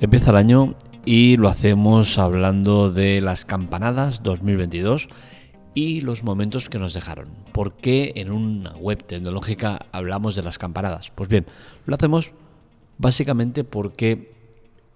Empieza el año y lo hacemos hablando de las campanadas 2022 y los momentos que nos dejaron. ¿Por qué en una web tecnológica hablamos de las campanadas? Pues bien, lo hacemos básicamente porque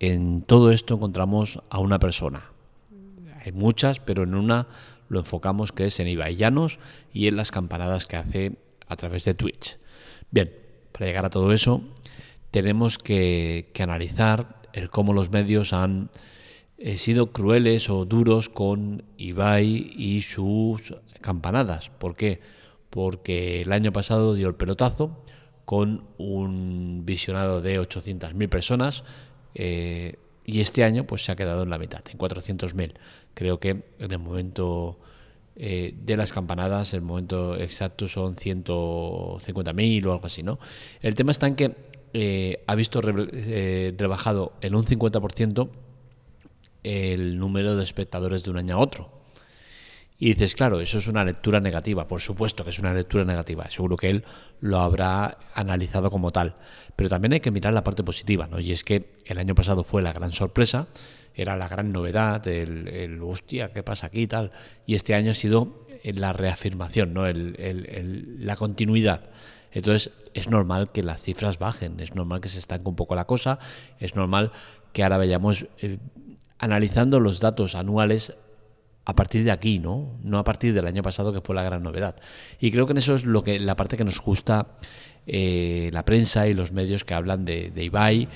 en todo esto encontramos a una persona. Hay muchas, pero en una lo enfocamos que es en Ibai Llanos y en las campanadas que hace a través de Twitch. Bien, para llegar a todo eso tenemos que, analizar el cómo los medios han he sido crueles o duros con Ibai y sus campanadas. ¿Por qué? Porque el año pasado dio el pelotazo con un visionado de 800.000 personas eh, y este año pues se ha quedado en la mitad, en 400.000. Creo que en el momento eh, de las campanadas, el momento exacto son 150.000 o algo así, ¿no? El tema está en que eh, ha visto rebajado en un 50% el número de espectadores de un año a otro. Y dices, claro, eso es una lectura negativa. Por supuesto que es una lectura negativa. Seguro que él lo habrá analizado como tal. Pero también hay que mirar la parte positiva, ¿no? Y es que el año pasado fue la gran sorpresa, era la gran novedad, el, el hostia, ¿qué pasa aquí y tal? Y este año ha sido la reafirmación, ¿no? El, la continuidad. Entonces es normal que las cifras bajen, es normal que se estanque un poco la cosa, es normal que ahora vayamos eh, analizando los datos anuales a partir de aquí, ¿no? No a partir del año pasado que fue la gran novedad. Y creo que en eso es lo que la parte que nos gusta eh, la prensa y los medios que hablan de, de Ibai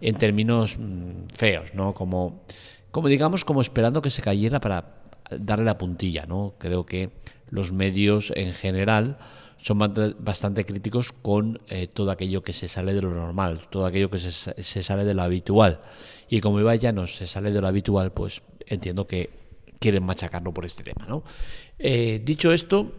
en términos mm, feos, ¿no? Como, como digamos, como esperando que se cayera para darle la puntilla, ¿no? Creo que los medios en general son bastante críticos con eh, todo aquello que se sale de lo normal, todo aquello que se, se sale de lo habitual. Y como Ibai ya no se sale de lo habitual, pues entiendo que quieren machacarlo por este tema. ¿no? Eh, dicho esto,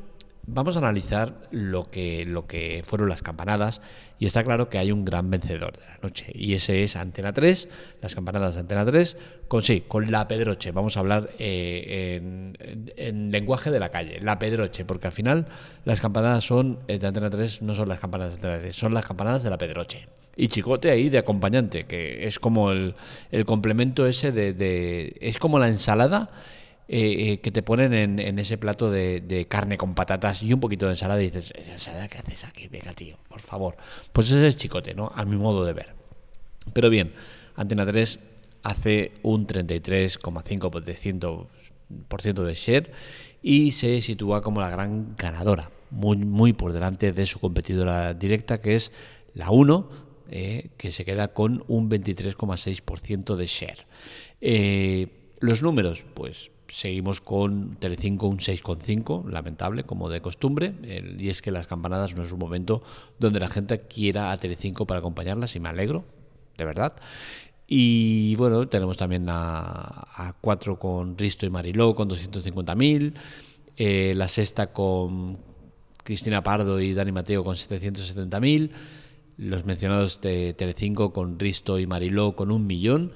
vamos a analizar lo que, lo que fueron las campanadas y está claro que hay un gran vencedor de la noche y ese es Antena 3, las campanadas de Antena 3, con sí, con la Pedroche. Vamos a hablar eh, en, lenguaje de la calle, la Pedroche, porque al final las campanadas son eh, de Antena 3 no son las campanadas de Antena 3, son las campanadas de la Pedroche. Y Chicote ahí de acompañante, que es como el, complemento ese de... es como la ensalada eh, eh, que te ponen en, ese plato de, carne con patatas y un poquito de ensalada y dices, ensalada qué haces aquí? Venga, tío, por favor. Pues ese es chicote, ¿no? A mi modo de ver. Pero bien, Antena 3 hace un 33,5% de share y se sitúa como la gran ganadora, muy, muy por delante de su competidora directa que es la 1, eh, que se queda con un 23,6% de share. Los números, pues seguimos con Telecinco un 6,5, lamentable, como de costumbre, y es que las campanadas no es un momento donde la gente quiera a Telecinco para acompañarlas y me alegro, de verdad. Y bueno, tenemos también a, 4 con Risto y Mariló con 250.000, eh, la sexta con Cristina Pardo y Dani Mateo con 770.000, los mencionados de Telecinco con Risto y Mariló con un millón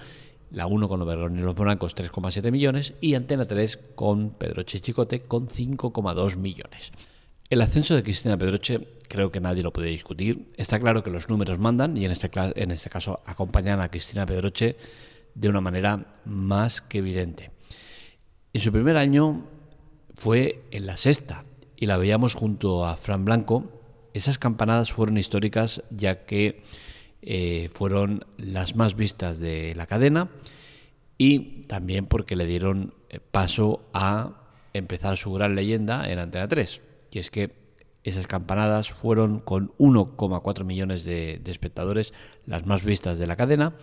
la 1 con Oberón y los Monancos 3,7 millones y Antena 3 con Pedroche Chicote con 5,2 millones. El ascenso de Cristina Pedroche creo que nadie lo puede discutir. Está claro que los números mandan y en este, en este caso acompañan a Cristina Pedroche de una manera más que evidente. En su primer año fue en la sexta y la veíamos junto a Fran Blanco. Esas campanadas fueron históricas ya que eh, fueron las más vistas de la cadena y también porque le dieron eh, paso a empezar su gran leyenda en Antena 3. Y es que esas campanadas fueron con 1,4 millones de, espectadores las más vistas de la cadena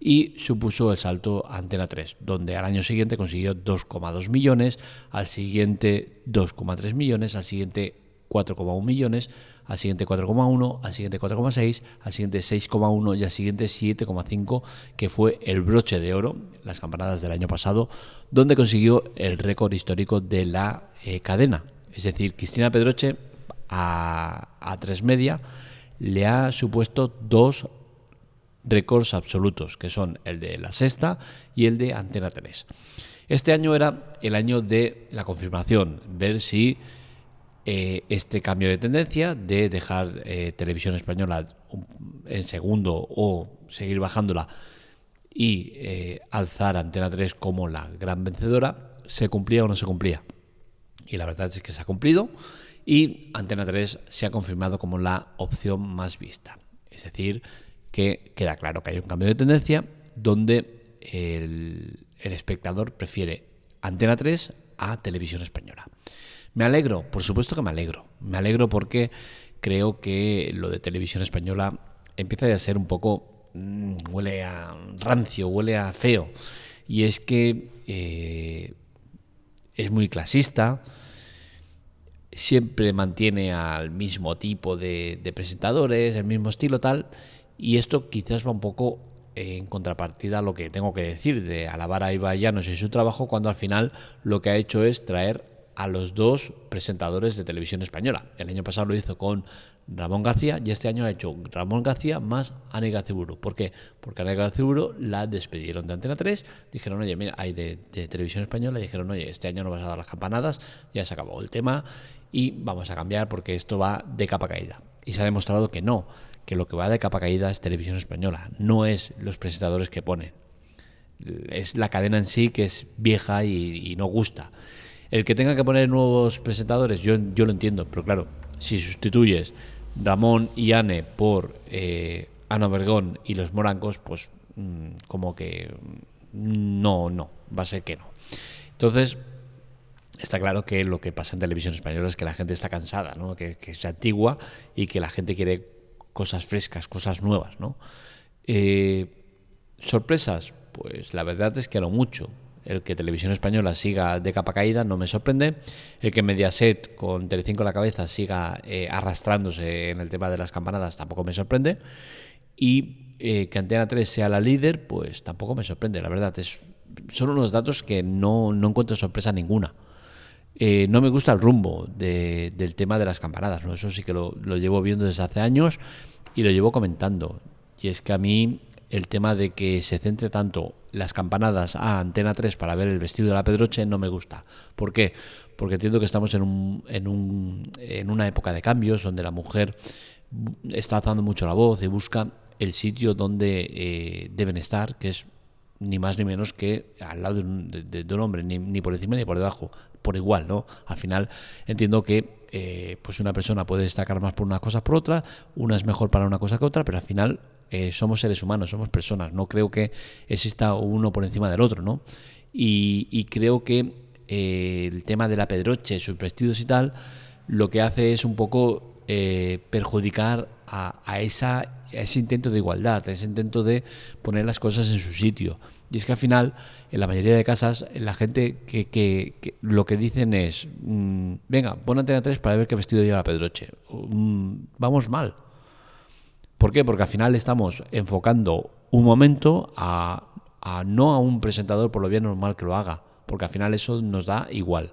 y supuso el salto a Antena 3, donde al año siguiente consiguió 2,2 millones, al siguiente 2,3 millones, al siguiente 4,1 millones, al siguiente 4,1, al siguiente 4,6, al siguiente 6,1 y al siguiente 7,5, que fue el broche de oro, las campanadas del año pasado, donde consiguió el récord histórico de la eh, cadena. Es decir, Cristina Pedroche a, a media le ha supuesto dos récords absolutos, que son el de la sexta y el de Antena 3. Este año era el año de la confirmación, ver si eh, este cambio de tendencia de dejar eh, televisión española en segundo o seguir bajándola y eh, alzar Antena 3 como la gran vencedora, ¿se cumplía o no se cumplía? Y la verdad es que se ha cumplido y Antena 3 se ha confirmado como la opción más vista. Es decir, que queda claro que hay un cambio de tendencia donde el, el espectador prefiere Antena 3 a Televisión Española. ¿Me alegro? Por supuesto que me alegro. Me alegro porque creo que lo de Televisión Española empieza a ser un poco... Mm, huele a rancio, huele a feo. Y es que eh, es muy clasista, siempre mantiene al mismo tipo de, presentadores, el mismo estilo tal, y esto quizás va un poco en contrapartida a lo que tengo que decir de alabar a Iba Llanos y su trabajo cuando al final lo que ha hecho es traer a los dos presentadores de televisión española. El año pasado lo hizo con Ramón García y este año ha hecho Ramón García más Ane Garciburu. ¿Por qué? Porque Ane Garciburu la despidieron de Antena 3, dijeron, oye, mira, hay de, televisión española, dijeron, oye, este año no vas a dar las campanadas, ya se acabó el tema y vamos a cambiar porque esto va de capa caída. Y se ha demostrado que no, que lo que va de capa caída es televisión española, no es los presentadores que ponen. Es la cadena en sí que es vieja y, y no gusta. El que tenga que poner nuevos presentadores, yo, yo lo entiendo, pero claro, si sustituyes Ramón y Anne por eh, Ana Vergón y los Morancos, pues mm, como que mm, no, no, va a ser que no. Entonces, está claro que lo que pasa en televisión española es que la gente está cansada, ¿no? que, que es antigua y que la gente quiere cosas frescas, cosas nuevas. ¿no? Eh, ¿Sorpresas? Pues la verdad es que no mucho. El que Televisión Española siga de capa caída no me sorprende. El que Mediaset con Telecinco a la cabeza siga eh, arrastrándose en el tema de las campanadas tampoco me sorprende. Y eh, que Antena 3 sea la líder, pues tampoco me sorprende, la verdad. Es, son unos datos que no, no encuentro sorpresa ninguna. Eh, no me gusta el rumbo de, del tema de las campanadas, ¿no? eso sí que lo, lo, llevo viendo desde hace años y lo llevo comentando. Y es que a mí el tema de que se centre tanto las campanadas a Antena 3 para ver el vestido de la Pedroche no me gusta. ¿Por qué? Porque entiendo que estamos en, un, en, un, en una época de cambios donde la mujer está alzando mucho la voz y busca el sitio donde eh, deben estar, que es ni más ni menos que al lado de un, hombre, ni, por encima ni por debajo, por igual, ¿no? Al final entiendo que eh, pues una persona puede destacar más por una cosa por otra, una es mejor para una cosa que otra, pero al final eh, somos seres humanos, somos personas, no creo que exista uno por encima del otro, ¿no? Y, y creo que eh, el tema de la pedroche, sus vestidos y tal, lo que hace es un poco eh, perjudicar a, ese intento de igualdad, a ese intento de poner las cosas en su sitio. Y es que al final, en la mayoría de casas, la gente que, lo que dicen es, mmm, venga, pon antena 3 para ver qué vestido lleva Pedroche. Mm, vamos mal. ¿Por qué? Porque al final estamos enfocando un momento a, a, no a un presentador por lo bien normal que lo haga, porque al final eso nos da igual.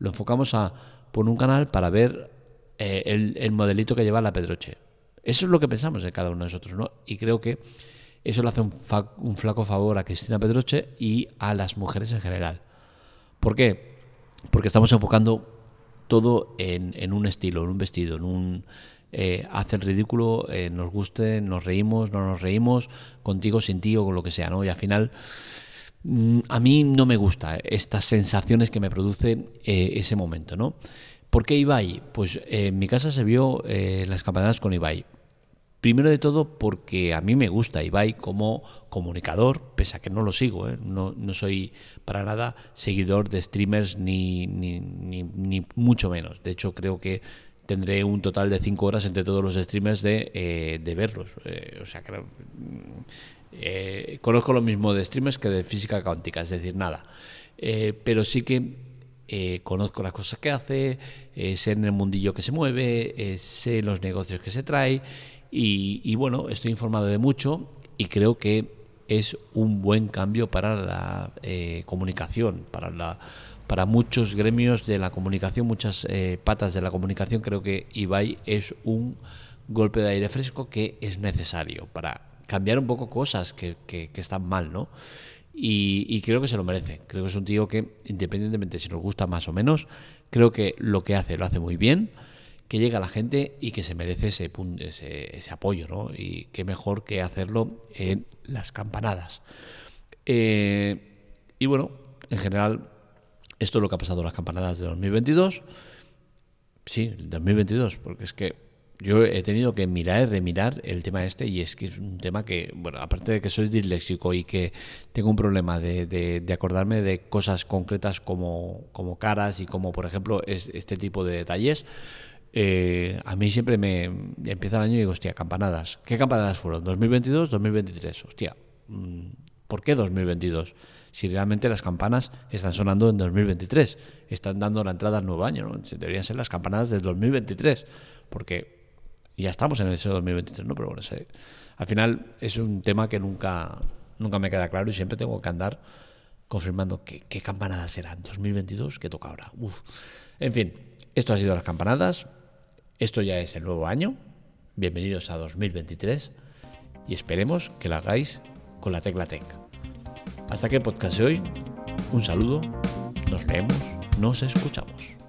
Lo enfocamos a por un canal para ver eh, el, el, modelito que lleva la Pedroche. Eso es lo que pensamos de cada uno de nosotros, ¿no? Y creo que eso le hace un, flaco favor a Cristina Pedroche y a las mujeres en general. ¿Por qué? Porque estamos enfocando todo en, un estilo, en un vestido, en un eh, hace el ridículo, eh, nos guste, nos reímos, no nos reímos, contigo, sin ti o con lo que sea, ¿no? Y al final, mmm, a mí no me gusta estas sensaciones que me produce eh, ese momento, ¿no? ¿Por qué Ibai? Pues eh, en mi casa se vio eh, las campanadas con Ibai. Primero de todo porque a mí me gusta Ibai como comunicador, pese a que no lo sigo, ¿eh? no, no, soy para nada seguidor de streamers ni, ni, ni, mucho menos. De hecho creo que tendré un total de 5 horas entre todos los streamers de, eh, de verlos. Eh, o sea, que eh, conozco lo mismo de streamers que de física cuántica, es decir, nada. Eh, pero sí que eh, conozco las cosas que hace, eh, sé en el mundillo que se mueve, eh, sé los negocios que se trae y, y, bueno, estoy informado de mucho y creo que es un buen cambio para la eh, comunicación, para la para muchos gremios de la comunicación, muchas patas de la comunicación, creo que Ibai es un golpe de aire fresco que es necesario para cambiar un poco cosas que, que, que están mal, ¿no? Y, creo que se lo merece. Creo que es un tío que, independientemente si nos gusta más o menos, creo que lo que hace lo hace muy bien, que llega a la gente y que se merece ese, ese, ese apoyo, ¿no? Y qué mejor que hacerlo en las campanadas. Eh, y bueno, en general, esto es lo que ha pasado en las campanadas de 2022. Sí, 2022, porque es que yo he tenido que mirar y remirar el tema este y es que es un tema que, bueno, aparte de que soy disléxico y que tengo un problema de, de, acordarme de cosas concretas como, como caras y como, por ejemplo, es, este tipo de detalles, eh, a mí siempre me empieza el año y digo, hostia, campanadas. ¿Qué campanadas fueron? ¿2022? ¿2023? Hostia, mm, ¿por qué 2022? Si realmente las campanas están sonando en 2023, están dando la entrada al nuevo año, ¿no? Deberían ser las campanadas del 2023, porque ya estamos en ese 2023, ¿no? Pero bueno, al final es un tema que nunca, nunca me queda claro y siempre tengo que andar confirmando qué, campanadas serán. 2022, ¿qué toca ahora? En fin, esto ha sido las campanadas. Esto ya es el nuevo año. Bienvenidos a 2023 y esperemos que lo hagáis con la Tecla Tech. Hasta aquí el podcast de hoy. Un saludo, nos vemos, nos escuchamos.